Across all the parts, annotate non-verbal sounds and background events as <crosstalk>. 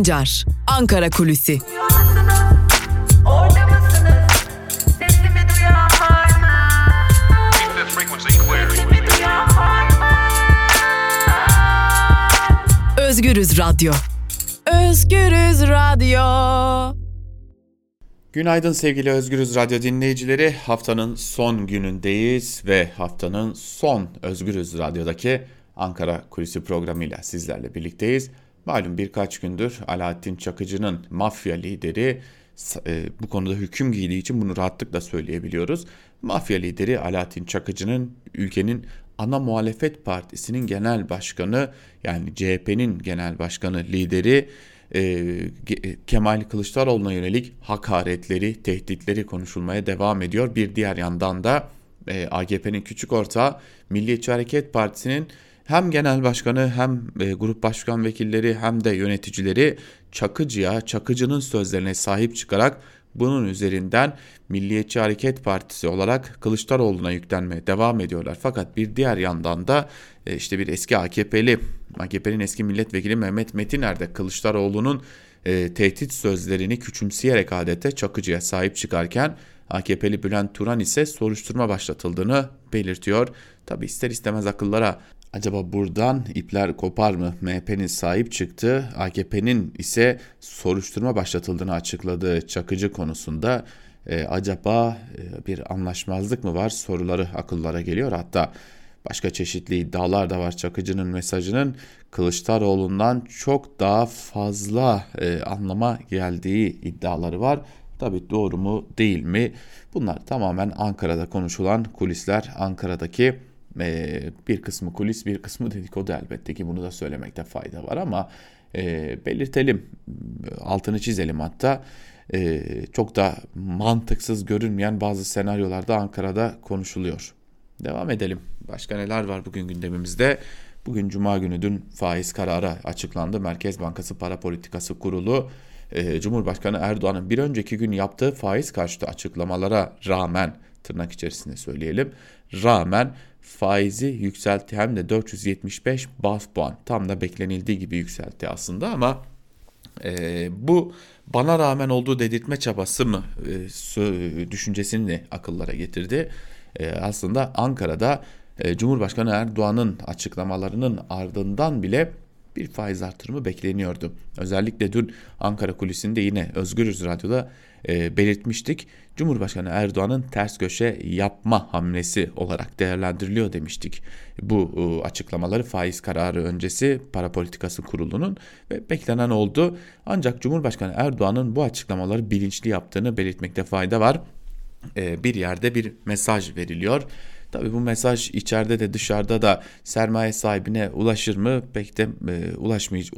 Sancar, Ankara Kulüsi. Özgürüz Radyo. Özgürüz Radyo. Günaydın sevgili Özgürüz Radyo dinleyicileri. Haftanın son günündeyiz ve haftanın son Özgürüz Radyo'daki Ankara Kulisi programıyla sizlerle birlikteyiz. Malum birkaç gündür Alaaddin Çakıcı'nın mafya lideri e, bu konuda hüküm giydiği için bunu rahatlıkla söyleyebiliyoruz. Mafya lideri Alaaddin Çakıcı'nın ülkenin ana muhalefet partisinin genel başkanı yani CHP'nin genel başkanı lideri e, Kemal Kılıçdaroğlu'na yönelik hakaretleri, tehditleri konuşulmaya devam ediyor. Bir diğer yandan da e, AKP'nin küçük ortağı Milliyetçi Hareket Partisi'nin hem genel başkanı hem e, grup başkan vekilleri hem de yöneticileri Çakıcı'ya, Çakıcı'nın sözlerine sahip çıkarak bunun üzerinden Milliyetçi Hareket Partisi olarak Kılıçdaroğlu'na yüklenmeye devam ediyorlar. Fakat bir diğer yandan da e, işte bir eski AKP'li, AKP'nin eski milletvekili Mehmet Metiner de Kılıçdaroğlu'nun e, tehdit sözlerini küçümseyerek adete Çakıcı'ya sahip çıkarken AKP'li Bülent Turan ise soruşturma başlatıldığını belirtiyor. Tabi ister istemez akıllara Acaba buradan ipler kopar mı? MHP'nin sahip çıktı, AKP'nin ise soruşturma başlatıldığını açıkladığı Çakıcı konusunda e, acaba e, bir anlaşmazlık mı var soruları akıllara geliyor. Hatta başka çeşitli iddialar da var Çakıcı'nın mesajının Kılıçdaroğlu'ndan çok daha fazla e, anlama geldiği iddiaları var. Tabi doğru mu değil mi? Bunlar tamamen Ankara'da konuşulan kulisler, Ankara'daki e, bir kısmı kulis bir kısmı dedikodu elbette ki bunu da söylemekte fayda var ama e, belirtelim altını çizelim hatta e, çok da mantıksız görünmeyen bazı senaryolarda Ankara'da konuşuluyor. Devam edelim. Başka neler var bugün gündemimizde? Bugün Cuma günü dün faiz kararı açıklandı. Merkez Bankası Para Politikası Kurulu e, Cumhurbaşkanı Erdoğan'ın bir önceki gün yaptığı faiz karşıtı açıklamalara rağmen tırnak içerisinde söyleyelim rağmen faizi yükseltti hem de 475 bas puan tam da beklenildiği gibi yükseltti aslında ama e, bu bana rağmen olduğu dedirtme çabası mı e, düşüncesini akıllara getirdi. E, aslında Ankara'da e, Cumhurbaşkanı Erdoğan'ın açıklamalarının ardından bile bir faiz artırımı bekleniyordu. Özellikle dün Ankara kulisinde yine Özgürüz Radyo'da e, belirtmiştik. Cumhurbaşkanı Erdoğan'ın ters köşe yapma hamlesi olarak değerlendiriliyor demiştik. Bu e, açıklamaları faiz kararı öncesi para politikası kurulunun ve beklenen oldu. Ancak Cumhurbaşkanı Erdoğan'ın bu açıklamaları bilinçli yaptığını belirtmekte fayda var. E, bir yerde bir mesaj veriliyor. Tabii bu mesaj içeride de dışarıda da sermaye sahibine ulaşır mı pek de e, ulaşmayacak,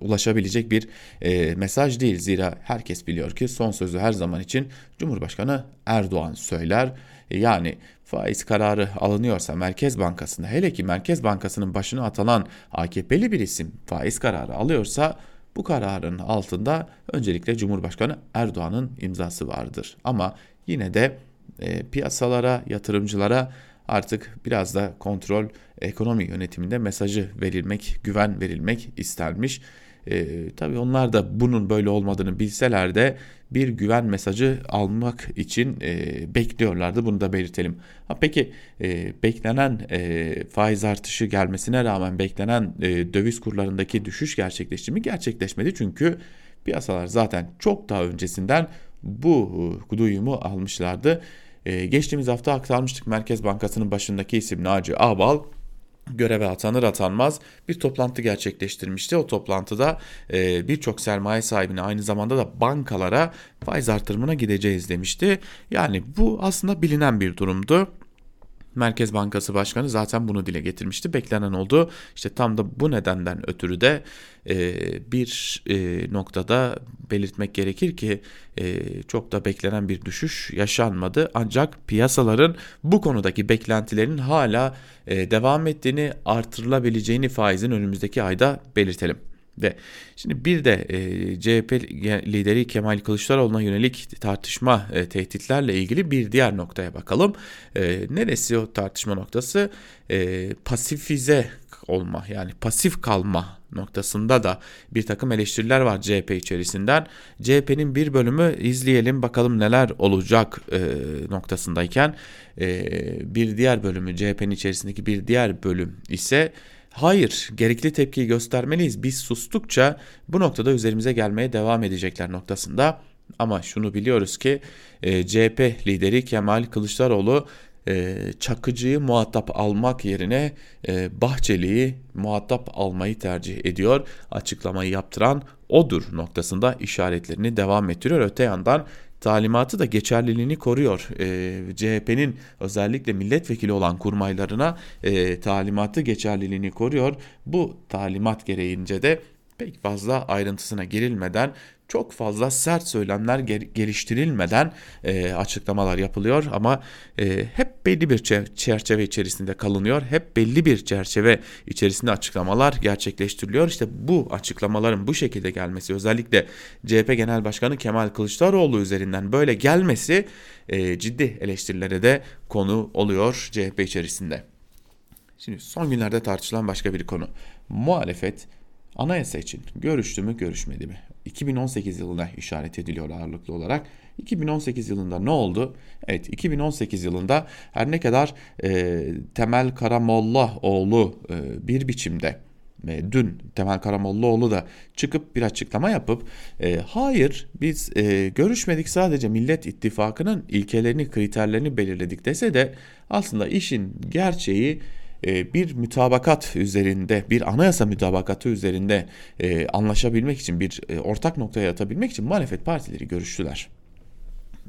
ulaşabilecek bir e, mesaj değil. Zira herkes biliyor ki son sözü her zaman için Cumhurbaşkanı Erdoğan söyler. E, yani faiz kararı alınıyorsa Merkez Bankası'nda hele ki Merkez Bankası'nın başına atılan AKP'li bir isim faiz kararı alıyorsa bu kararın altında öncelikle Cumhurbaşkanı Erdoğan'ın imzası vardır. Ama yine de e, piyasalara, yatırımcılara artık biraz da kontrol ekonomi yönetiminde mesajı verilmek, güven verilmek istenmiş. E, tabii onlar da bunun böyle olmadığını bilseler de bir güven mesajı almak için e, bekliyorlardı. Bunu da belirtelim. Ha, peki e, beklenen e, faiz artışı gelmesine rağmen beklenen e, döviz kurlarındaki düşüş gerçekleşti mi? Gerçekleşmedi çünkü piyasalar zaten çok daha öncesinden bu e, duyumu almışlardı. Ee, geçtiğimiz hafta aktarmıştık Merkez Bankası'nın başındaki isim Naci Ağbal göreve atanır atanmaz bir toplantı gerçekleştirmişti. O toplantıda e, birçok sermaye sahibine aynı zamanda da bankalara faiz artırımına gideceğiz demişti. Yani bu aslında bilinen bir durumdu. Merkez Bankası Başkanı zaten bunu dile getirmişti. Beklenen oldu. İşte tam da bu nedenden ötürü de e, bir e, noktada belirtmek gerekir ki e, çok da beklenen bir düşüş yaşanmadı. Ancak piyasaların bu konudaki beklentilerin hala devam ettiğini artırılabileceğini faizin önümüzdeki ayda belirtelim. Ve şimdi bir de e, CHP lideri Kemal Kılıçdaroğlu'na yönelik tartışma e, tehditlerle ilgili bir diğer noktaya bakalım. E, neresi o tartışma noktası? E, pasifize olma yani pasif kalma noktasında da bir takım eleştiriler var CHP içerisinden. CHP'nin bir bölümü izleyelim bakalım neler olacak e, noktasındayken e, bir diğer bölümü CHP'nin içerisindeki bir diğer bölüm ise Hayır, gerekli tepkiyi göstermeliyiz. Biz sustukça bu noktada üzerimize gelmeye devam edecekler noktasında. Ama şunu biliyoruz ki e, CHP lideri Kemal Kılıçdaroğlu e, Çakıcı'yı muhatap almak yerine e, Bahçeli'yi muhatap almayı tercih ediyor. Açıklamayı yaptıran odur noktasında işaretlerini devam ettiriyor. Öte yandan talimatı da geçerliliğini koruyor. E, CHP'nin özellikle milletvekili olan kurmaylarına e, talimatı geçerliliğini koruyor. Bu talimat gereğince de pek fazla ayrıntısına girilmeden çok fazla sert söylemler geliştirilmeden e, açıklamalar yapılıyor ama e, hep belli bir çerçeve içerisinde kalınıyor. Hep belli bir çerçeve içerisinde açıklamalar gerçekleştiriliyor. İşte bu açıklamaların bu şekilde gelmesi özellikle CHP Genel Başkanı Kemal Kılıçdaroğlu üzerinden böyle gelmesi e, ciddi eleştirilere de konu oluyor CHP içerisinde. Şimdi son günlerde tartışılan başka bir konu. Muhalefet anayasa için görüştü mü görüşmedi mi? 2018 yılına işaret ediliyor ağırlıklı olarak. 2018 yılında ne oldu? Evet 2018 yılında her ne kadar e, Temel Karamollaoğlu e, bir biçimde e, dün Temel Karamollaoğlu da çıkıp bir açıklama yapıp e, hayır biz e, görüşmedik sadece Millet İttifakı'nın ilkelerini kriterlerini belirledik dese de aslında işin gerçeği bir mütabakat üzerinde, bir anayasa mütabakatı üzerinde e, anlaşabilmek için, bir e, ortak noktaya atabilmek için muhalefet partileri görüştüler.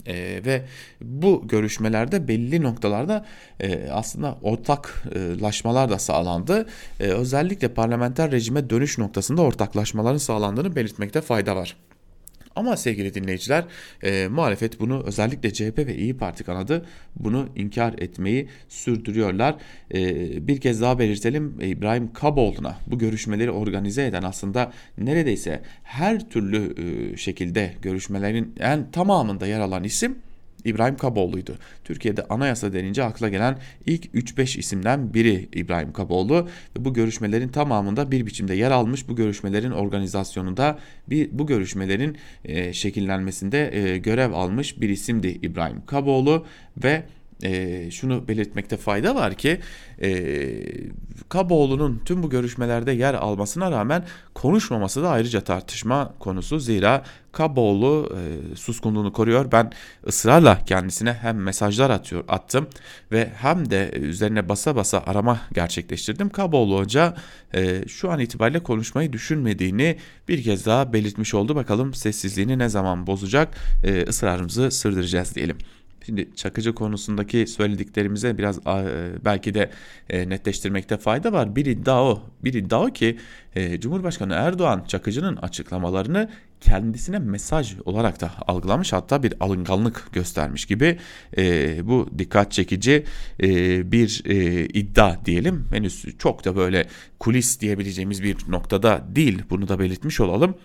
E, ve bu görüşmelerde belli noktalarda e, aslında ortaklaşmalar da sağlandı. E, özellikle parlamenter rejime dönüş noktasında ortaklaşmaların sağlandığını belirtmekte fayda var. Ama sevgili dinleyiciler e, muhalefet bunu özellikle CHP ve İyi Parti kanadı bunu inkar etmeyi sürdürüyorlar. E, bir kez daha belirtelim İbrahim Kaboğlu'na bu görüşmeleri organize eden aslında neredeyse her türlü e, şekilde görüşmelerin en tamamında yer alan isim İbrahim Kaboğlu'ydu. Türkiye'de anayasa denince akla gelen ilk 3-5 isimden biri İbrahim Kaboğlu ve bu görüşmelerin tamamında bir biçimde yer almış. Bu görüşmelerin organizasyonunda bir bu görüşmelerin e, şekillenmesinde e, görev almış bir isimdi İbrahim Kaboğlu ve e, şunu belirtmekte fayda var ki e, Kaboğlu'nun tüm bu görüşmelerde yer almasına rağmen konuşmaması da ayrıca tartışma konusu. Zira Kaboğlu e, suskunluğunu koruyor. Ben ısrarla kendisine hem mesajlar atıyor, attım ve hem de üzerine basa basa arama gerçekleştirdim. Kaboğlu Hoca e, şu an itibariyle konuşmayı düşünmediğini bir kez daha belirtmiş oldu. Bakalım sessizliğini ne zaman bozacak e, ısrarımızı sürdüreceğiz diyelim. Şimdi Çakıcı konusundaki söylediklerimize biraz e, belki de e, netleştirmekte fayda var. Bir iddia o. Bir iddia o ki e, Cumhurbaşkanı Erdoğan Çakıcı'nın açıklamalarını kendisine mesaj olarak da algılamış hatta bir alınganlık göstermiş gibi bu dikkat çekici bir iddia diyelim. Henüz çok da böyle kulis diyebileceğimiz bir noktada değil bunu da belirtmiş olalım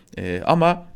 ama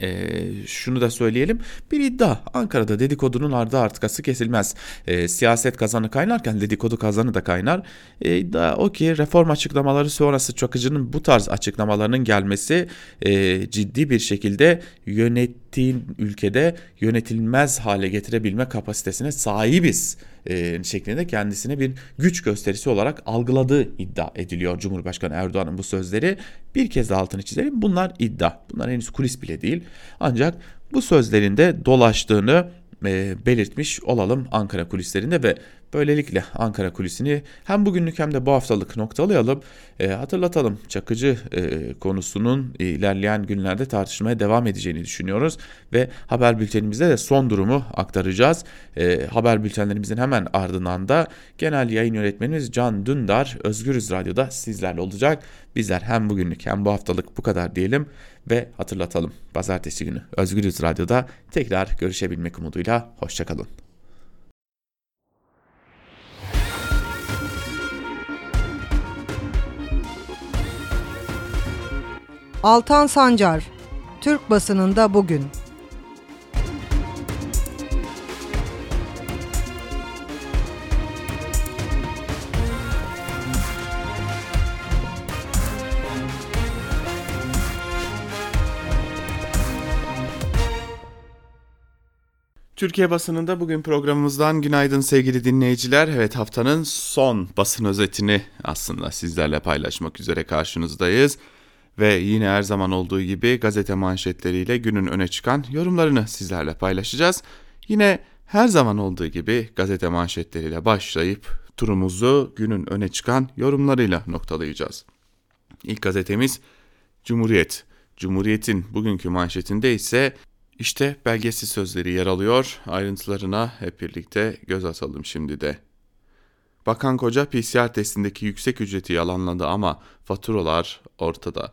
e, şunu da söyleyelim. Bir iddia. Ankara'da dedikodunun ardı arkası kesilmez. E, siyaset kazanı kaynarken dedikodu kazanı da kaynar. E, iddia o ki reform açıklamaları sonrası Çakıcı'nın bu tarz açıklamalarının gelmesi e, ciddi bir şekilde yönettiğin ülkede yönetilmez hale getirebilme kapasitesine sahibiz e, şeklinde kendisine bir güç gösterisi olarak algıladığı iddia ediliyor Cumhurbaşkanı Erdoğan'ın bu sözleri. Bir kez altını çizelim bunlar iddia. Bunlar henüz kulis bile değil. Ancak bu sözlerinde dolaştığını e, belirtmiş olalım Ankara kulislerinde ve böylelikle Ankara kulisini hem bugünlük hem de bu haftalık noktalayalım. E, hatırlatalım Çakıcı e, konusunun ilerleyen günlerde tartışmaya devam edeceğini düşünüyoruz ve haber bültenimizde de son durumu aktaracağız. E, haber bültenlerimizin hemen ardından da genel yayın yönetmenimiz Can Dündar Özgürüz Radyo'da sizlerle olacak. Bizler hem bugünlük hem bu haftalık bu kadar diyelim ve hatırlatalım. Pazartesi günü Özgürüz Radyo'da tekrar görüşebilmek umuduyla hoşçakalın. Altan Sancar, Türk basınında bugün. Türkiye basınında bugün programımızdan günaydın sevgili dinleyiciler. Evet haftanın son basın özetini aslında sizlerle paylaşmak üzere karşınızdayız. Ve yine her zaman olduğu gibi gazete manşetleriyle günün öne çıkan yorumlarını sizlerle paylaşacağız. Yine her zaman olduğu gibi gazete manşetleriyle başlayıp turumuzu günün öne çıkan yorumlarıyla noktalayacağız. İlk gazetemiz Cumhuriyet. Cumhuriyet'in bugünkü manşetinde ise işte belgesiz sözleri yer alıyor. Ayrıntılarına hep birlikte göz atalım şimdi de. Bakan Koca PCR testindeki yüksek ücreti yalanladı ama faturalar ortada.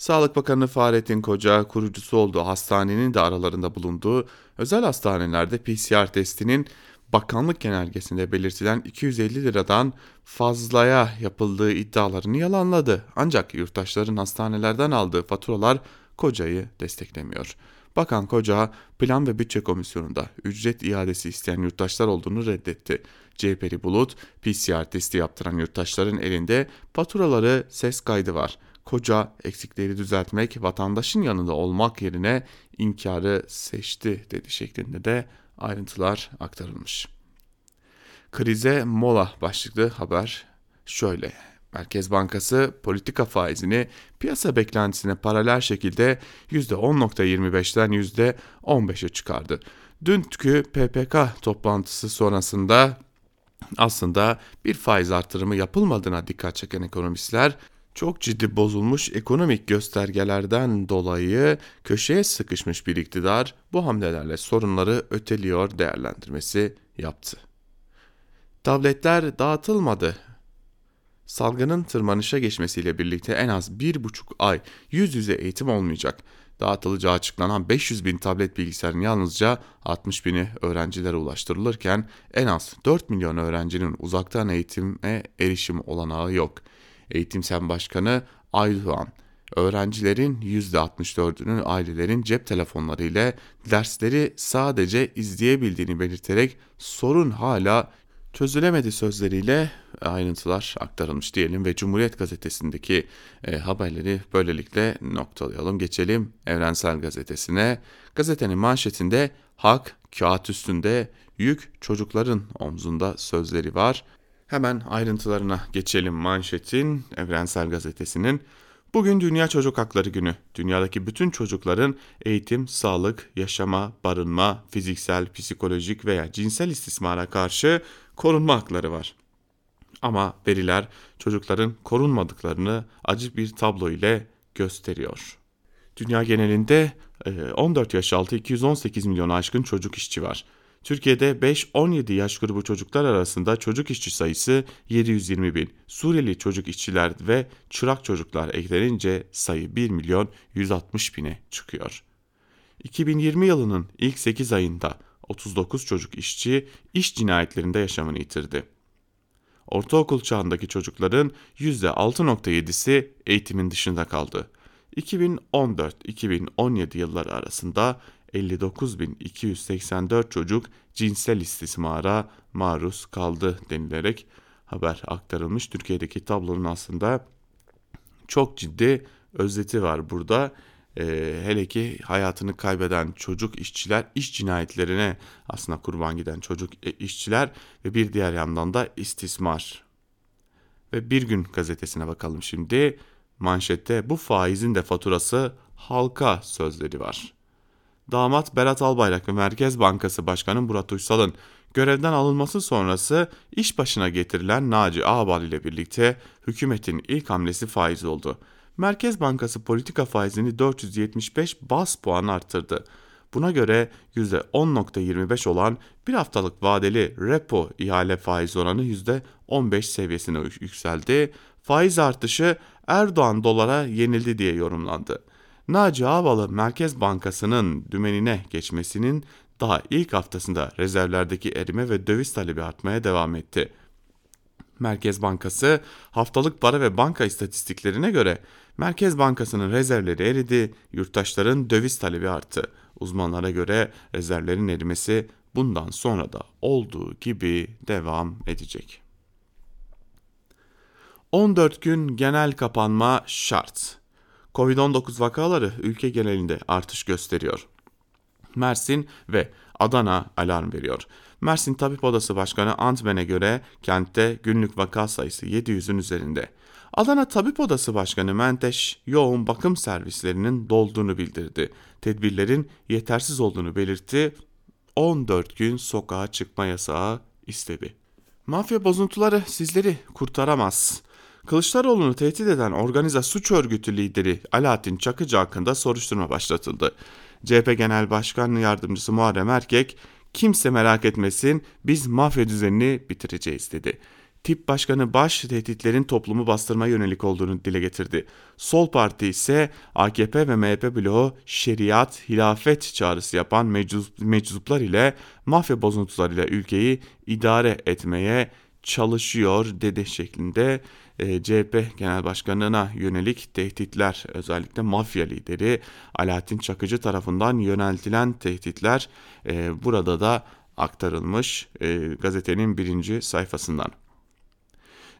Sağlık Bakanı Fahrettin Koca kurucusu olduğu hastanenin de aralarında bulunduğu özel hastanelerde PCR testinin bakanlık genelgesinde belirtilen 250 liradan fazlaya yapıldığı iddialarını yalanladı. Ancak yurttaşların hastanelerden aldığı faturalar Koca'yı desteklemiyor. Bakan Koca Plan ve Bütçe Komisyonu'nda ücret iadesi isteyen yurttaşlar olduğunu reddetti. CHP'li Bulut, PCR testi yaptıran yurttaşların elinde faturaları ses kaydı var. Koca eksikleri düzeltmek, vatandaşın yanında olmak yerine inkarı seçti dedi şeklinde de ayrıntılar aktarılmış. Krize mola başlıklı haber şöyle. Merkez Bankası politika faizini piyasa beklentisine paralel şekilde %10.25'ten %15'e çıkardı. Dünkü PPK toplantısı sonrasında aslında bir faiz artırımı yapılmadığına dikkat çeken ekonomistler çok ciddi bozulmuş ekonomik göstergelerden dolayı köşeye sıkışmış bir iktidar bu hamlelerle sorunları öteliyor değerlendirmesi yaptı. Tabletler dağıtılmadı Salgının tırmanışa geçmesiyle birlikte en az bir buçuk ay yüz yüze eğitim olmayacak. Dağıtılacağı açıklanan 500 bin tablet bilgisayarın yalnızca 60 bini öğrencilere ulaştırılırken en az 4 milyon öğrencinin uzaktan eğitime erişim olanağı yok. Eğitim Sen Başkanı Aydoğan, öğrencilerin %64'ünün ailelerin cep telefonları ile dersleri sadece izleyebildiğini belirterek sorun hala çözülemedi sözleriyle ayrıntılar aktarılmış diyelim ve Cumhuriyet Gazetesi'ndeki e, haberleri böylelikle noktalayalım. Geçelim Evrensel Gazetesi'ne. Gazetenin manşetinde hak kağıt üstünde yük çocukların omzunda sözleri var. Hemen ayrıntılarına geçelim manşetin Evrensel Gazetesi'nin. Bugün Dünya Çocuk Hakları Günü. Dünyadaki bütün çocukların eğitim, sağlık, yaşama, barınma, fiziksel, psikolojik veya cinsel istismara karşı korunma hakları var. Ama veriler çocukların korunmadıklarını acı bir tablo ile gösteriyor. Dünya genelinde 14 e, yaş altı 218 milyon aşkın çocuk işçi var. Türkiye'de 5-17 yaş grubu çocuklar arasında çocuk işçi sayısı 720 bin. Suriyeli çocuk işçiler ve çırak çocuklar eklenince sayı 1 milyon 160 bine çıkıyor. 2020 yılının ilk 8 ayında 39 çocuk işçi iş cinayetlerinde yaşamını yitirdi. Ortaokul çağındaki çocukların %6.7'si eğitimin dışında kaldı. 2014-2017 yılları arasında 59.284 çocuk cinsel istismara maruz kaldı denilerek haber aktarılmış. Türkiye'deki tablonun aslında çok ciddi özeti var burada. Ee, hele ki hayatını kaybeden çocuk işçiler, iş cinayetlerine aslında kurban giden çocuk e, işçiler ve bir diğer yandan da istismar. Ve Bir Gün gazetesine bakalım şimdi. Manşette bu faizin de faturası halka sözleri var. Damat Berat Albayrak ve Merkez Bankası Başkanı Murat Uysal'ın görevden alınması sonrası iş başına getirilen Naci Ağbal ile birlikte hükümetin ilk hamlesi faiz oldu. Merkez Bankası politika faizini 475 bas puan arttırdı. Buna göre %10.25 olan bir haftalık vadeli repo ihale faiz oranı %15 seviyesine yükseldi. Faiz artışı Erdoğan dolara yenildi diye yorumlandı. Naci Ağbalı Merkez Bankası'nın dümenine geçmesinin daha ilk haftasında rezervlerdeki erime ve döviz talebi artmaya devam etti. Merkez Bankası haftalık para ve banka istatistiklerine göre Merkez Bankası'nın rezervleri eridi, yurttaşların döviz talebi arttı. Uzmanlara göre rezervlerin erimesi bundan sonra da olduğu gibi devam edecek. 14 gün genel kapanma şart. Covid-19 vakaları ülke genelinde artış gösteriyor. Mersin ve Adana alarm veriyor. Mersin Tabip Odası Başkanı Antmen'e göre kentte günlük vaka sayısı 700'ün üzerinde. Adana Tabip Odası Başkanı Menteş yoğun bakım servislerinin dolduğunu bildirdi. Tedbirlerin yetersiz olduğunu belirtti. 14 gün sokağa çıkma yasağı istedi. Mafya bozuntuları sizleri kurtaramaz. Kılıçdaroğlu'nu tehdit eden organize suç örgütü lideri Alaaddin Çakıcı hakkında soruşturma başlatıldı. CHP Genel Başkan Yardımcısı Muharrem Erkek, kimse merak etmesin biz mafya düzenini bitireceğiz dedi. Tip Başkanı Baş tehditlerin toplumu bastırma yönelik olduğunu dile getirdi. Sol Parti ise AKP ve MHP bloğu şeriat, hilafet çağrısı yapan meczup, meczuplar ile mafya bozuntularıyla ülkeyi idare etmeye çalışıyor dedi şeklinde e, CHP Genel Başkanı'na yönelik tehditler özellikle mafya lideri Alaaddin Çakıcı tarafından yöneltilen tehditler e, burada da aktarılmış e, gazetenin birinci sayfasından.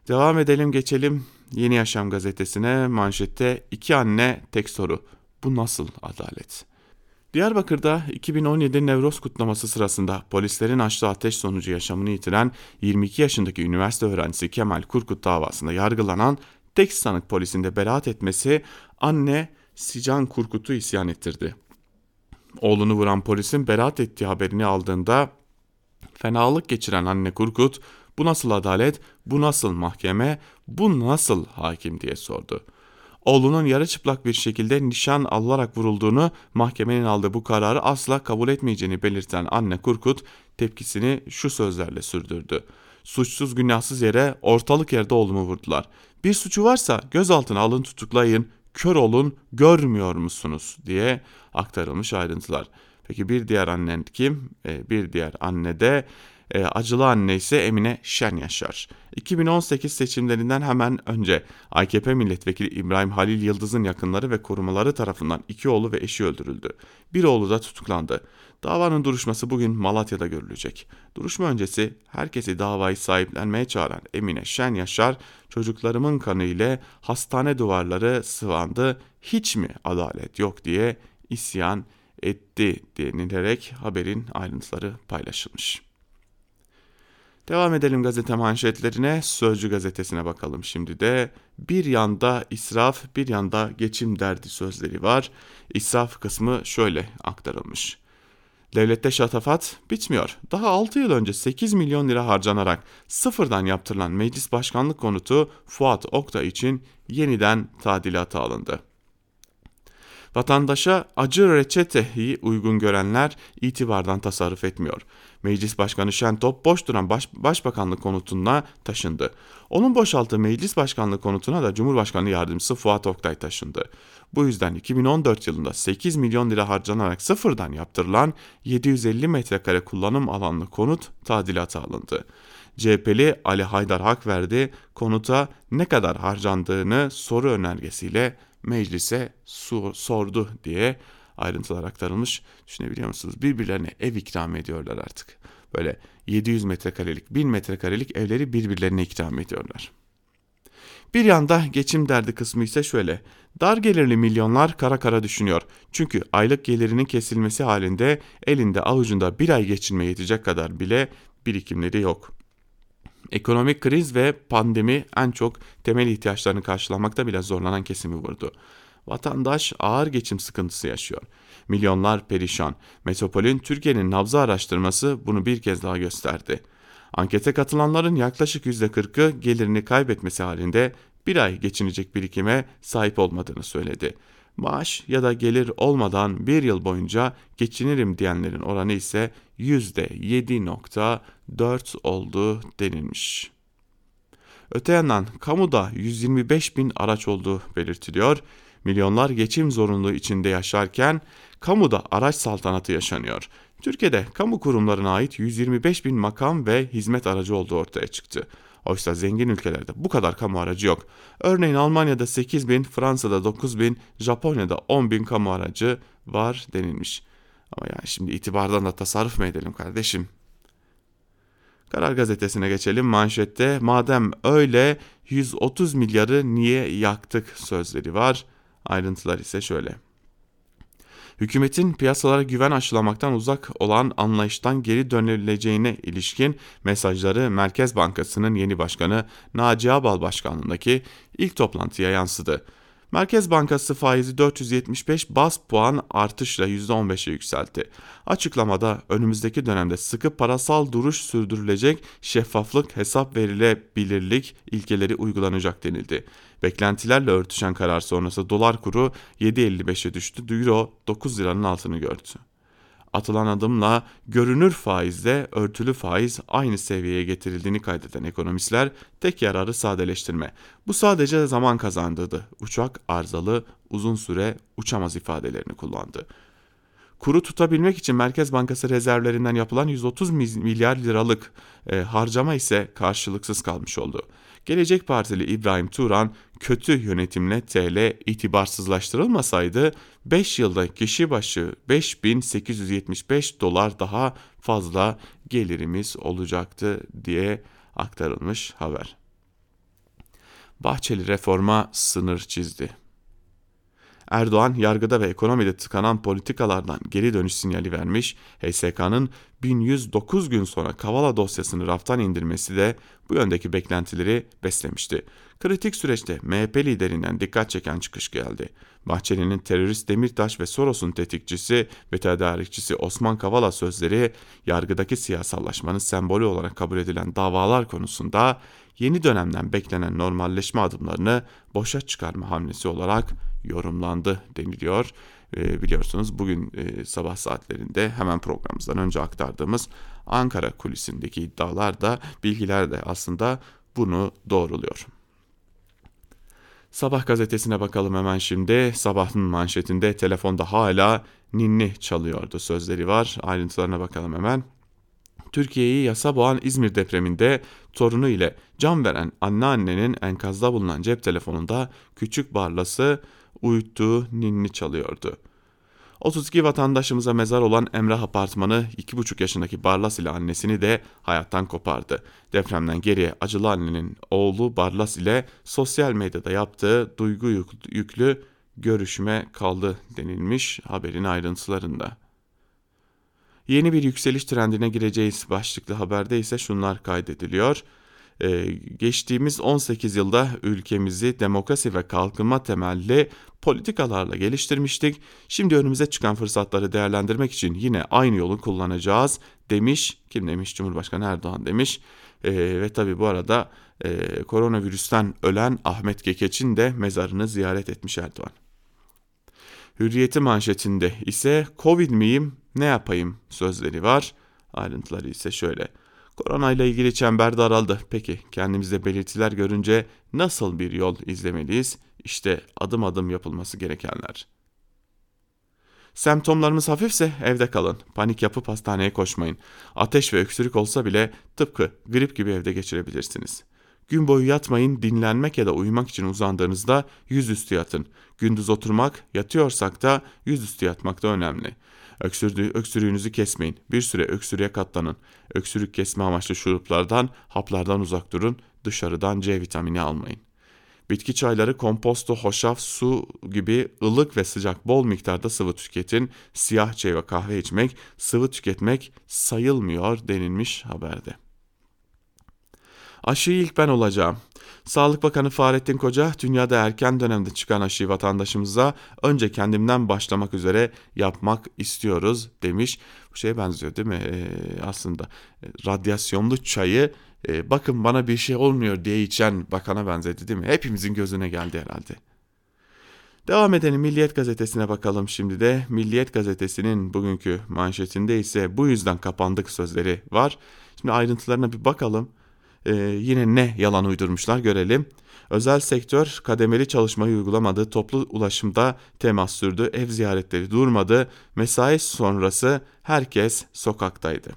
Devam edelim geçelim Yeni Yaşam gazetesine manşette iki anne tek soru. Bu nasıl adalet? Diyarbakır'da 2017 Nevroz kutlaması sırasında polislerin açtığı ateş sonucu yaşamını yitiren 22 yaşındaki üniversite öğrencisi Kemal Kurkut davasında yargılanan tek sanık polisinde beraat etmesi anne Sican Kurkut'u isyan ettirdi. Oğlunu vuran polisin beraat ettiği haberini aldığında fenalık geçiren anne Kurkut bu nasıl adalet, bu nasıl mahkeme, bu nasıl hakim diye sordu.'' Oğlunun yarı çıplak bir şekilde nişan alınarak vurulduğunu, mahkemenin aldığı bu kararı asla kabul etmeyeceğini belirten anne Kurkut tepkisini şu sözlerle sürdürdü. Suçsuz günahsız yere ortalık yerde oğlumu vurdular. Bir suçu varsa gözaltına alın tutuklayın, kör olun görmüyor musunuz diye aktarılmış ayrıntılar. Peki bir diğer annen kim? E, bir diğer anne de e, acılı anne ise Emine Şen Yaşar. 2018 seçimlerinden hemen önce AKP milletvekili İbrahim Halil Yıldız'ın yakınları ve korumaları tarafından iki oğlu ve eşi öldürüldü. Bir oğlu da tutuklandı. Davanın duruşması bugün Malatya'da görülecek. Duruşma öncesi herkesi davayı sahiplenmeye çağıran Emine Şen Yaşar, çocuklarımın kanı ile hastane duvarları sıvandı, hiç mi adalet yok diye isyan etti denilerek haberin ayrıntıları paylaşılmış. Devam edelim gazete manşetlerine. Sözcü gazetesine bakalım şimdi de. Bir yanda israf, bir yanda geçim derdi sözleri var. İsraf kısmı şöyle aktarılmış. Devlette şatafat bitmiyor. Daha 6 yıl önce 8 milyon lira harcanarak sıfırdan yaptırılan meclis başkanlık konutu Fuat Okta için yeniden tadilata alındı. Vatandaşa acı reçeteyi uygun görenler itibardan tasarruf etmiyor. Meclis Başkanı Şentop boş duran baş, Başbakanlık konutuna taşındı. Onun boşalttığı Meclis Başkanlığı konutuna da Cumhurbaşkanı Yardımcısı Fuat Oktay taşındı. Bu yüzden 2014 yılında 8 milyon lira harcanarak sıfırdan yaptırılan 750 metrekare kullanım alanlı konut tadilata alındı. CHP'li Ali Haydar hak verdi, konuta ne kadar harcandığını soru önergesiyle meclise sordu diye ayrıntılar aktarılmış. Düşünebiliyor musunuz? Birbirlerine ev ikram ediyorlar artık. Böyle 700 metrekarelik, 1000 metrekarelik evleri birbirlerine ikram ediyorlar. Bir yanda geçim derdi kısmı ise şöyle. Dar gelirli milyonlar kara kara düşünüyor. Çünkü aylık gelirinin kesilmesi halinde elinde avucunda bir ay geçinmeye yetecek kadar bile birikimleri yok. Ekonomik kriz ve pandemi en çok temel ihtiyaçlarını karşılamakta bile zorlanan kesimi vurdu. Vatandaş ağır geçim sıkıntısı yaşıyor. Milyonlar perişan. Metropol'ün Türkiye'nin nabzı araştırması bunu bir kez daha gösterdi. Ankete katılanların yaklaşık %40'ı gelirini kaybetmesi halinde bir ay geçinecek birikime sahip olmadığını söyledi. Maaş ya da gelir olmadan bir yıl boyunca geçinirim diyenlerin oranı ise %7.4 oldu denilmiş. Öte yandan kamuda 125 bin araç olduğu belirtiliyor. Milyonlar geçim zorunluluğu içinde yaşarken kamuda araç saltanatı yaşanıyor. Türkiye'de kamu kurumlarına ait 125 bin makam ve hizmet aracı olduğu ortaya çıktı. Oysa zengin ülkelerde bu kadar kamu aracı yok. Örneğin Almanya'da 8 bin, Fransa'da 9 bin, Japonya'da 10 bin kamu aracı var denilmiş. Ama yani şimdi itibardan da tasarruf mu edelim kardeşim? Karar gazetesine geçelim manşette madem öyle 130 milyarı niye yaktık sözleri var. Ayrıntılar ise şöyle. Hükümetin piyasalara güven aşılamaktan uzak olan anlayıştan geri dönüleceğine ilişkin mesajları Merkez Bankası'nın yeni başkanı Naci Abal başkanlığındaki ilk toplantıya yansıdı. Merkez Bankası faizi 475 bas puan artışla %15'e yükseltti. Açıklamada önümüzdeki dönemde sıkı parasal duruş sürdürülecek, şeffaflık, hesap verilebilirlik ilkeleri uygulanacak denildi. Beklentilerle örtüşen karar sonrası dolar kuru 7.55'e düştü, euro 9 liranın altını gördü. Atılan adımla görünür faizle örtülü faiz aynı seviyeye getirildiğini kaydeden ekonomistler tek yararı sadeleştirme. Bu sadece zaman kazandırdı. Uçak arızalı uzun süre uçamaz ifadelerini kullandı. Kuru tutabilmek için Merkez Bankası rezervlerinden yapılan 130 milyar liralık e, harcama ise karşılıksız kalmış oldu. Gelecek Partili İbrahim Turan kötü yönetimle TL itibarsızlaştırılmasaydı 5 yılda kişi başı 5875 dolar daha fazla gelirimiz olacaktı diye aktarılmış haber. Bahçeli reforma sınır çizdi. Erdoğan yargıda ve ekonomide tıkanan politikalardan geri dönüş sinyali vermiş, HSK'nın 1109 gün sonra Kavala dosyasını raftan indirmesi de bu yöndeki beklentileri beslemişti. Kritik süreçte MHP liderinden dikkat çeken çıkış geldi. Bahçeli'nin terörist Demirtaş ve Soros'un tetikçisi ve tedarikçisi Osman Kavala sözleri yargıdaki siyasallaşmanın sembolü olarak kabul edilen davalar konusunda yeni dönemden beklenen normalleşme adımlarını boşa çıkarma hamlesi olarak yorumlandı deniliyor. E, biliyorsunuz bugün e, sabah saatlerinde hemen programımızdan önce aktardığımız Ankara kulisindeki iddialar da bilgiler de aslında bunu doğruluyor. Sabah gazetesine bakalım hemen şimdi. Sabahın manşetinde telefonda hala ninni çalıyordu sözleri var. Ayrıntılarına bakalım hemen. Türkiye'yi yasa boğan İzmir depreminde torunu ile can veren anneannenin enkazda bulunan cep telefonunda küçük barlası uyuttuğu ninni çalıyordu. 32 vatandaşımıza mezar olan Emrah Apartmanı 2,5 yaşındaki Barlas ile annesini de hayattan kopardı. Depremden geriye acılı annenin oğlu Barlas ile sosyal medyada yaptığı duygu yüklü görüşme kaldı denilmiş haberin ayrıntılarında. Yeni bir yükseliş trendine gireceğiz başlıklı haberde ise şunlar kaydediliyor. Ee, geçtiğimiz 18 yılda ülkemizi demokrasi ve kalkınma temelli politikalarla geliştirmiştik. Şimdi önümüze çıkan fırsatları değerlendirmek için yine aynı yolu kullanacağız demiş. Kim demiş? Cumhurbaşkanı Erdoğan demiş. E, ve tabi bu arada e, koronavirüsten ölen Ahmet Gekeç'in de mezarını ziyaret etmiş Erdoğan. Hürriyeti manşetinde ise Covid miyim ne yapayım sözleri var. Ayrıntıları ise şöyle. Korona ile ilgili çember daraldı. Peki kendimizde belirtiler görünce nasıl bir yol izlemeliyiz? İşte adım adım yapılması gerekenler. Semptomlarımız hafifse evde kalın. Panik yapıp hastaneye koşmayın. Ateş ve öksürük olsa bile tıpkı grip gibi evde geçirebilirsiniz. Gün boyu yatmayın, dinlenmek ya da uyumak için uzandığınızda yüzüstü yatın. Gündüz oturmak, yatıyorsak da yüzüstü yatmak da önemli. Öksürdüğü, öksürüğünüzü kesmeyin. Bir süre öksürüğe katlanın. Öksürük kesme amaçlı şuruplardan, haplardan uzak durun. Dışarıdan C vitamini almayın. Bitki çayları, komposto, hoşaf, su gibi ılık ve sıcak bol miktarda sıvı tüketin. Siyah çay ve kahve içmek, sıvı tüketmek sayılmıyor denilmiş haberde. Aşıyı ilk ben olacağım. Sağlık Bakanı Fahrettin Koca dünyada erken dönemde çıkan aşıyı vatandaşımıza önce kendimden başlamak üzere yapmak istiyoruz demiş. Bu şeye benziyor değil mi? Ee, aslında e, radyasyonlu çayı e, bakın bana bir şey olmuyor diye içen bakana benzedi değil mi? Hepimizin gözüne geldi herhalde. Devam edelim Milliyet Gazetesi'ne bakalım şimdi de. Milliyet Gazetesi'nin bugünkü manşetinde ise bu yüzden kapandık sözleri var. Şimdi ayrıntılarına bir bakalım. Ee, yine ne yalan uydurmuşlar görelim. Özel sektör kademeli çalışmayı uygulamadı, toplu ulaşımda temas sürdü, ev ziyaretleri durmadı, mesai sonrası herkes sokaktaydı.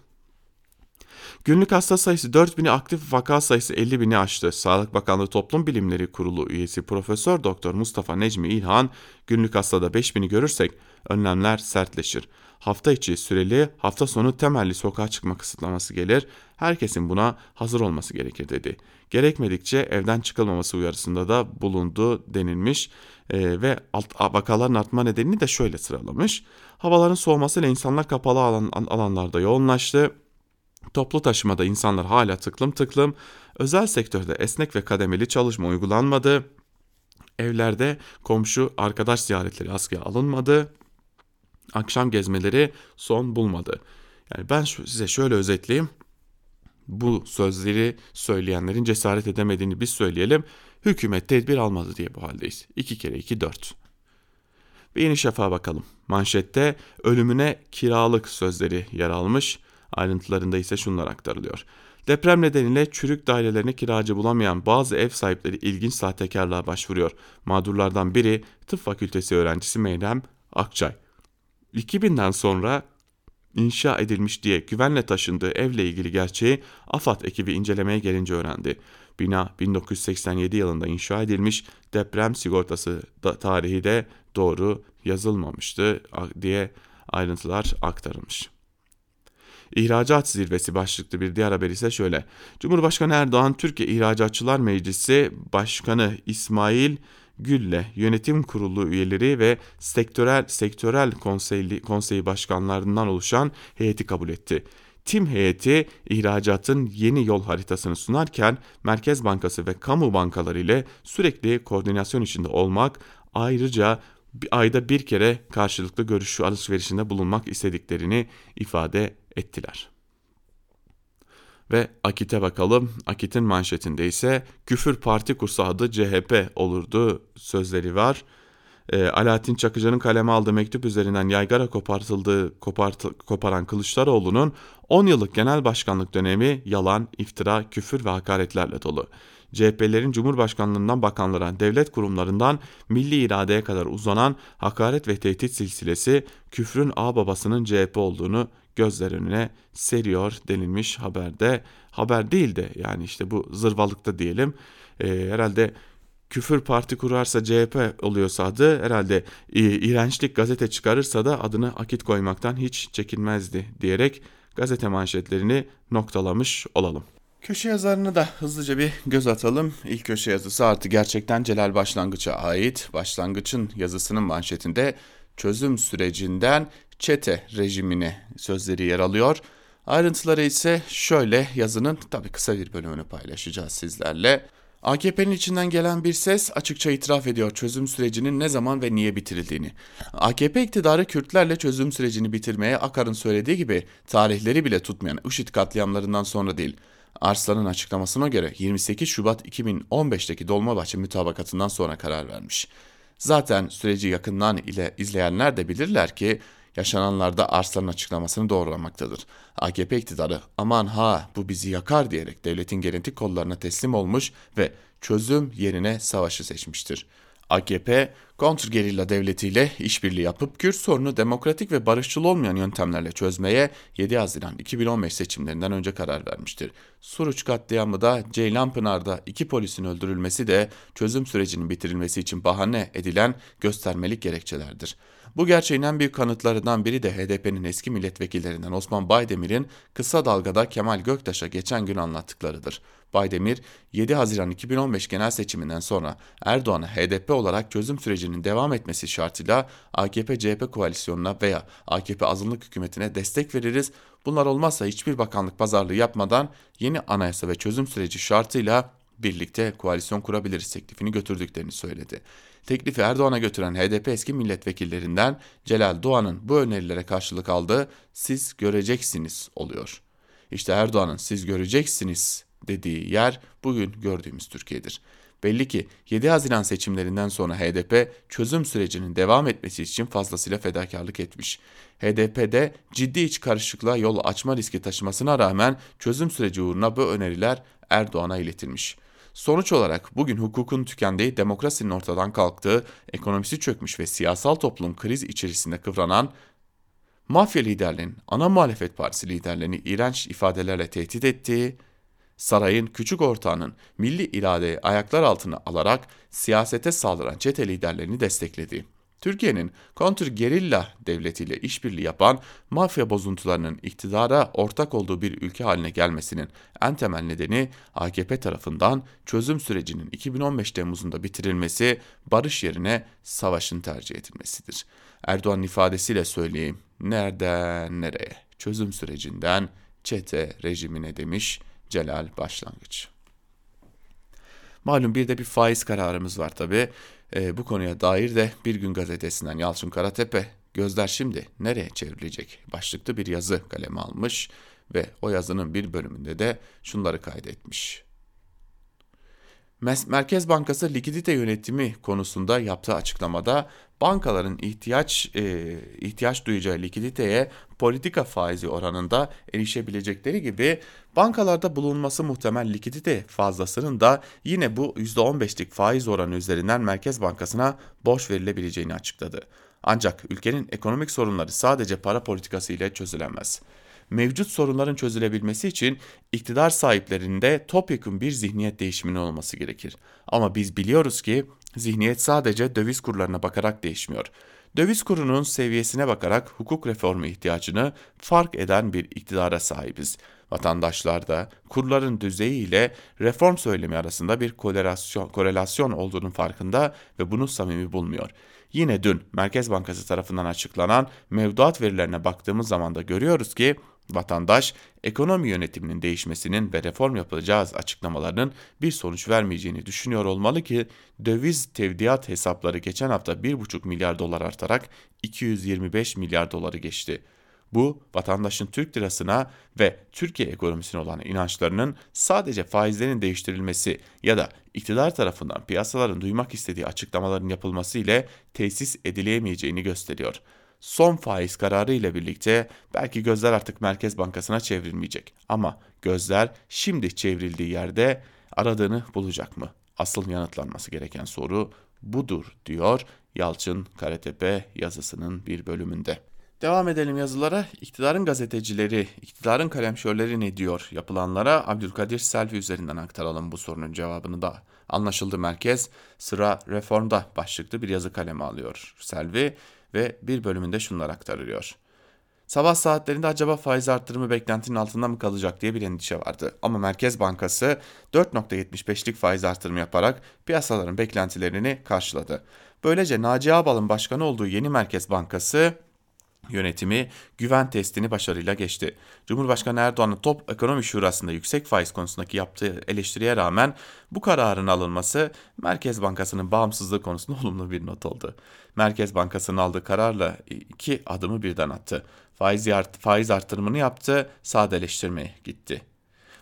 Günlük hasta sayısı 4000'i aktif vaka sayısı 50.000'i aştı. Sağlık Bakanlığı Toplum Bilimleri Kurulu üyesi Profesör Doktor Mustafa Necmi İlhan, günlük hastada 5000'i görürsek önlemler sertleşir. Hafta içi süreli, hafta sonu temelli sokağa çıkma kısıtlaması gelir. Herkesin buna hazır olması gerekir dedi. Gerekmedikçe evden çıkılmaması uyarısında da bulundu denilmiş e, ve alt, vakaların artma nedenini de şöyle sıralamış. Havaların soğumasıyla insanlar kapalı alan, alanlarda yoğunlaştı. Toplu taşımada insanlar hala tıklım tıklım. Özel sektörde esnek ve kademeli çalışma uygulanmadı. Evlerde komşu arkadaş ziyaretleri askıya alınmadı. Akşam gezmeleri son bulmadı. Yani ben size şöyle özetleyeyim. Bu sözleri söyleyenlerin cesaret edemediğini biz söyleyelim. Hükümet tedbir almadı diye bu haldeyiz. 2 kere 2 4. Ve Yeni Şafak'a bakalım. Manşette ölümüne kiralık sözleri yer almış. Ayrıntılarında ise şunlar aktarılıyor. Deprem nedeniyle çürük dairelerine kiracı bulamayan bazı ev sahipleri ilginç sahtekarlığa başvuruyor. Mağdurlardan biri tıp fakültesi öğrencisi Meyrem Akçay. 2000'den sonra inşa edilmiş diye güvenle taşındığı evle ilgili gerçeği AFAD ekibi incelemeye gelince öğrendi. Bina 1987 yılında inşa edilmiş, deprem sigortası da, tarihi de doğru yazılmamıştı diye ayrıntılar aktarılmış. İhracat zirvesi başlıklı bir diğer haber ise şöyle. Cumhurbaşkanı Erdoğan Türkiye İhracatçılar Meclisi Başkanı İsmail Gül'le yönetim kurulu üyeleri ve sektörel sektörel konseyli, konseyi başkanlarından oluşan heyeti kabul etti. Tim heyeti ihracatın yeni yol haritasını sunarken Merkez Bankası ve kamu bankaları ile sürekli koordinasyon içinde olmak ayrıca ayda bir kere karşılıklı görüş alışverişinde bulunmak istediklerini ifade ettiler. Ve Akit'e bakalım. Akit'in manşetinde ise küfür parti kursu adı CHP olurdu sözleri var. E, Alaaddin Çakıcı'nın kaleme aldığı mektup üzerinden yaygara kopartıldığı kopart, koparan Kılıçdaroğlu'nun 10 yıllık genel başkanlık dönemi yalan, iftira, küfür ve hakaretlerle dolu. CHP'lerin Cumhurbaşkanlığından bakanlara, devlet kurumlarından milli iradeye kadar uzanan hakaret ve tehdit silsilesi küfrün ağ babasının CHP olduğunu gözler önüne seriyor denilmiş haberde. Haber değil de yani işte bu zırvalıkta diyelim. E, herhalde küfür parti kurarsa CHP oluyorsa adı herhalde iğrençlik gazete çıkarırsa da adını akit koymaktan hiç çekinmezdi diyerek gazete manşetlerini noktalamış olalım. Köşe yazarını da hızlıca bir göz atalım. İlk köşe yazısı artı gerçekten Celal Başlangıç'a ait. Başlangıç'ın yazısının manşetinde çözüm sürecinden çete rejimine sözleri yer alıyor. Ayrıntıları ise şöyle yazının tabi kısa bir bölümünü paylaşacağız sizlerle. AKP'nin içinden gelen bir ses açıkça itiraf ediyor çözüm sürecinin ne zaman ve niye bitirildiğini. AKP iktidarı Kürtlerle çözüm sürecini bitirmeye Akar'ın söylediği gibi tarihleri bile tutmayan IŞİD katliamlarından sonra değil. Arslan'ın açıklamasına göre 28 Şubat 2015'teki Dolmabahçe mütabakatından sonra karar vermiş. Zaten süreci yakından ile izleyenler de bilirler ki yaşananlarda Arslan'ın açıklamasını doğrulamaktadır. AKP iktidarı aman ha bu bizi yakar diyerek devletin genetik kollarına teslim olmuş ve çözüm yerine savaşı seçmiştir. AKP kontrgerilla devletiyle işbirliği yapıp Kürt sorunu demokratik ve barışçıl olmayan yöntemlerle çözmeye 7 Haziran 2015 seçimlerinden önce karar vermiştir. Suruç katliamı da Ceylanpınar'da iki polisin öldürülmesi de çözüm sürecinin bitirilmesi için bahane edilen göstermelik gerekçelerdir. Bu gerçeğin en büyük kanıtlarından biri de HDP'nin eski milletvekillerinden Osman Baydemir'in kısa dalgada Kemal Göktaş'a geçen gün anlattıklarıdır. Baydemir 7 Haziran 2015 genel seçiminden sonra Erdoğan'a HDP olarak çözüm sürecinin devam etmesi şartıyla AKP-CHP koalisyonuna veya AKP azınlık hükümetine destek veririz. Bunlar olmazsa hiçbir bakanlık pazarlığı yapmadan yeni anayasa ve çözüm süreci şartıyla birlikte koalisyon kurabiliriz teklifini götürdüklerini söyledi. Teklifi Erdoğan'a götüren HDP eski milletvekillerinden Celal Doğan'ın bu önerilere karşılık aldığı siz göreceksiniz oluyor. İşte Erdoğan'ın siz göreceksiniz dediği yer bugün gördüğümüz Türkiye'dir. Belli ki 7 Haziran seçimlerinden sonra HDP çözüm sürecinin devam etmesi için fazlasıyla fedakarlık etmiş. HDP'de ciddi iç karışıklığa yol açma riski taşımasına rağmen çözüm süreci uğruna bu öneriler Erdoğan'a iletilmiş. Sonuç olarak bugün hukukun tükendiği, demokrasinin ortadan kalktığı, ekonomisi çökmüş ve siyasal toplum kriz içerisinde kıvranan mafya liderlerinin, ana muhalefet partisi liderlerini iğrenç ifadelerle tehdit ettiği, sarayın küçük ortağının milli iradeyi ayaklar altına alarak siyasete saldıran çete liderlerini desteklediği, Türkiye'nin kontr gerilla devletiyle işbirliği yapan mafya bozuntularının iktidara ortak olduğu bir ülke haline gelmesinin en temel nedeni AKP tarafından çözüm sürecinin 2015 Temmuz'unda bitirilmesi, barış yerine savaşın tercih edilmesidir. Erdoğan'ın ifadesiyle söyleyeyim, nereden nereye, çözüm sürecinden çete rejimine demiş Celal Başlangıç. Malum bir de bir faiz kararımız var tabi. E, bu konuya dair de Bir Gün Gazetesi'nden Yalçın Karatepe gözler şimdi nereye çevrilecek başlıklı bir yazı kaleme almış ve o yazının bir bölümünde de şunları kaydetmiş. Merkez Bankası likidite yönetimi konusunda yaptığı açıklamada bankaların ihtiyaç e, ihtiyaç duyacağı likiditeye politika faizi oranında erişebilecekleri gibi bankalarda bulunması muhtemel likidite fazlasının da yine bu %15'lik faiz oranı üzerinden Merkez Bankası'na borç verilebileceğini açıkladı. Ancak ülkenin ekonomik sorunları sadece para politikası ile çözülemez mevcut sorunların çözülebilmesi için iktidar sahiplerinde topyekun bir zihniyet değişiminin olması gerekir. Ama biz biliyoruz ki zihniyet sadece döviz kurlarına bakarak değişmiyor. Döviz kurunun seviyesine bakarak hukuk reformu ihtiyacını fark eden bir iktidara sahibiz. Vatandaşlar da kurların düzeyi ile reform söylemi arasında bir korelasyon, korelasyon olduğunun farkında ve bunu samimi bulmuyor. Yine dün Merkez Bankası tarafından açıklanan mevduat verilerine baktığımız zaman da görüyoruz ki Vatandaş, ekonomi yönetiminin değişmesinin ve reform yapılacağı açıklamalarının bir sonuç vermeyeceğini düşünüyor olmalı ki döviz tevdiat hesapları geçen hafta 1,5 milyar dolar artarak 225 milyar doları geçti. Bu vatandaşın Türk lirasına ve Türkiye ekonomisine olan inançlarının sadece faizlerin değiştirilmesi ya da iktidar tarafından piyasaların duymak istediği açıklamaların yapılması ile tesis edileyemeyeceğini gösteriyor son faiz kararı ile birlikte belki gözler artık Merkez Bankası'na çevrilmeyecek. Ama gözler şimdi çevrildiği yerde aradığını bulacak mı? Asıl yanıtlanması gereken soru budur diyor Yalçın Karatepe yazısının bir bölümünde. Devam edelim yazılara. İktidarın gazetecileri, iktidarın kalemşörleri ne diyor yapılanlara Abdülkadir Selvi üzerinden aktaralım bu sorunun cevabını da. Anlaşıldı merkez sıra reformda başlıklı bir yazı kaleme alıyor. Selvi ve bir bölümünde şunlar aktarılıyor. Sabah saatlerinde acaba faiz arttırımı beklentinin altında mı kalacak diye bir endişe vardı. Ama Merkez Bankası 4.75'lik faiz artırımı yaparak piyasaların beklentilerini karşıladı. Böylece Naci Ağbal'ın başkanı olduğu yeni Merkez Bankası yönetimi güven testini başarıyla geçti. Cumhurbaşkanı Erdoğan'ın Top Ekonomi Şurası'nda yüksek faiz konusundaki yaptığı eleştiriye rağmen bu kararın alınması Merkez Bankası'nın bağımsızlığı konusunda <laughs> olumlu bir not oldu. Merkez Bankası'nın aldığı kararla iki adımı birden attı. Faiz, art faiz artırımını yaptı, sadeleştirmeye gitti.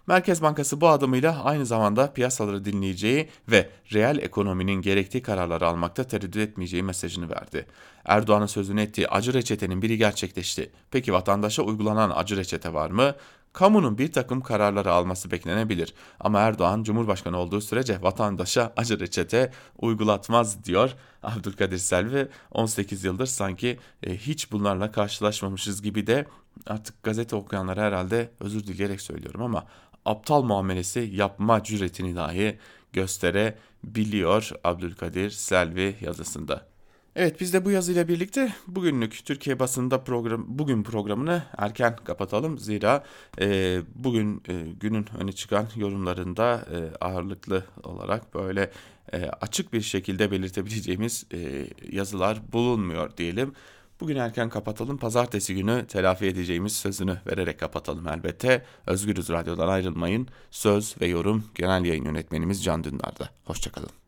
Merkez Bankası bu adımıyla aynı zamanda piyasaları dinleyeceği ve reel ekonominin gerektiği kararları almakta tereddüt etmeyeceği mesajını verdi. Erdoğan'ın sözünü ettiği acı reçetenin biri gerçekleşti. Peki vatandaşa uygulanan acı reçete var mı? Kamunun bir takım kararları alması beklenebilir ama Erdoğan Cumhurbaşkanı olduğu sürece vatandaşa acı reçete uygulatmaz diyor Abdülkadir Selvi. 18 yıldır sanki e, hiç bunlarla karşılaşmamışız gibi de artık gazete okuyanlara herhalde özür dileyerek söylüyorum ama aptal muamelesi yapma cüretini dahi gösterebiliyor Abdülkadir Selvi yazısında. Evet biz de bu yazıyla birlikte bugünlük Türkiye basında program bugün programını erken kapatalım. Zira e, bugün e, günün öne çıkan yorumlarında e, ağırlıklı olarak böyle e, açık bir şekilde belirtebileceğimiz e, yazılar bulunmuyor diyelim. Bugün erken kapatalım. Pazartesi günü telafi edeceğimiz sözünü vererek kapatalım elbette. Özgürüz Radyo'dan ayrılmayın. Söz ve yorum genel yayın yönetmenimiz Can Dündar'da. Hoşçakalın.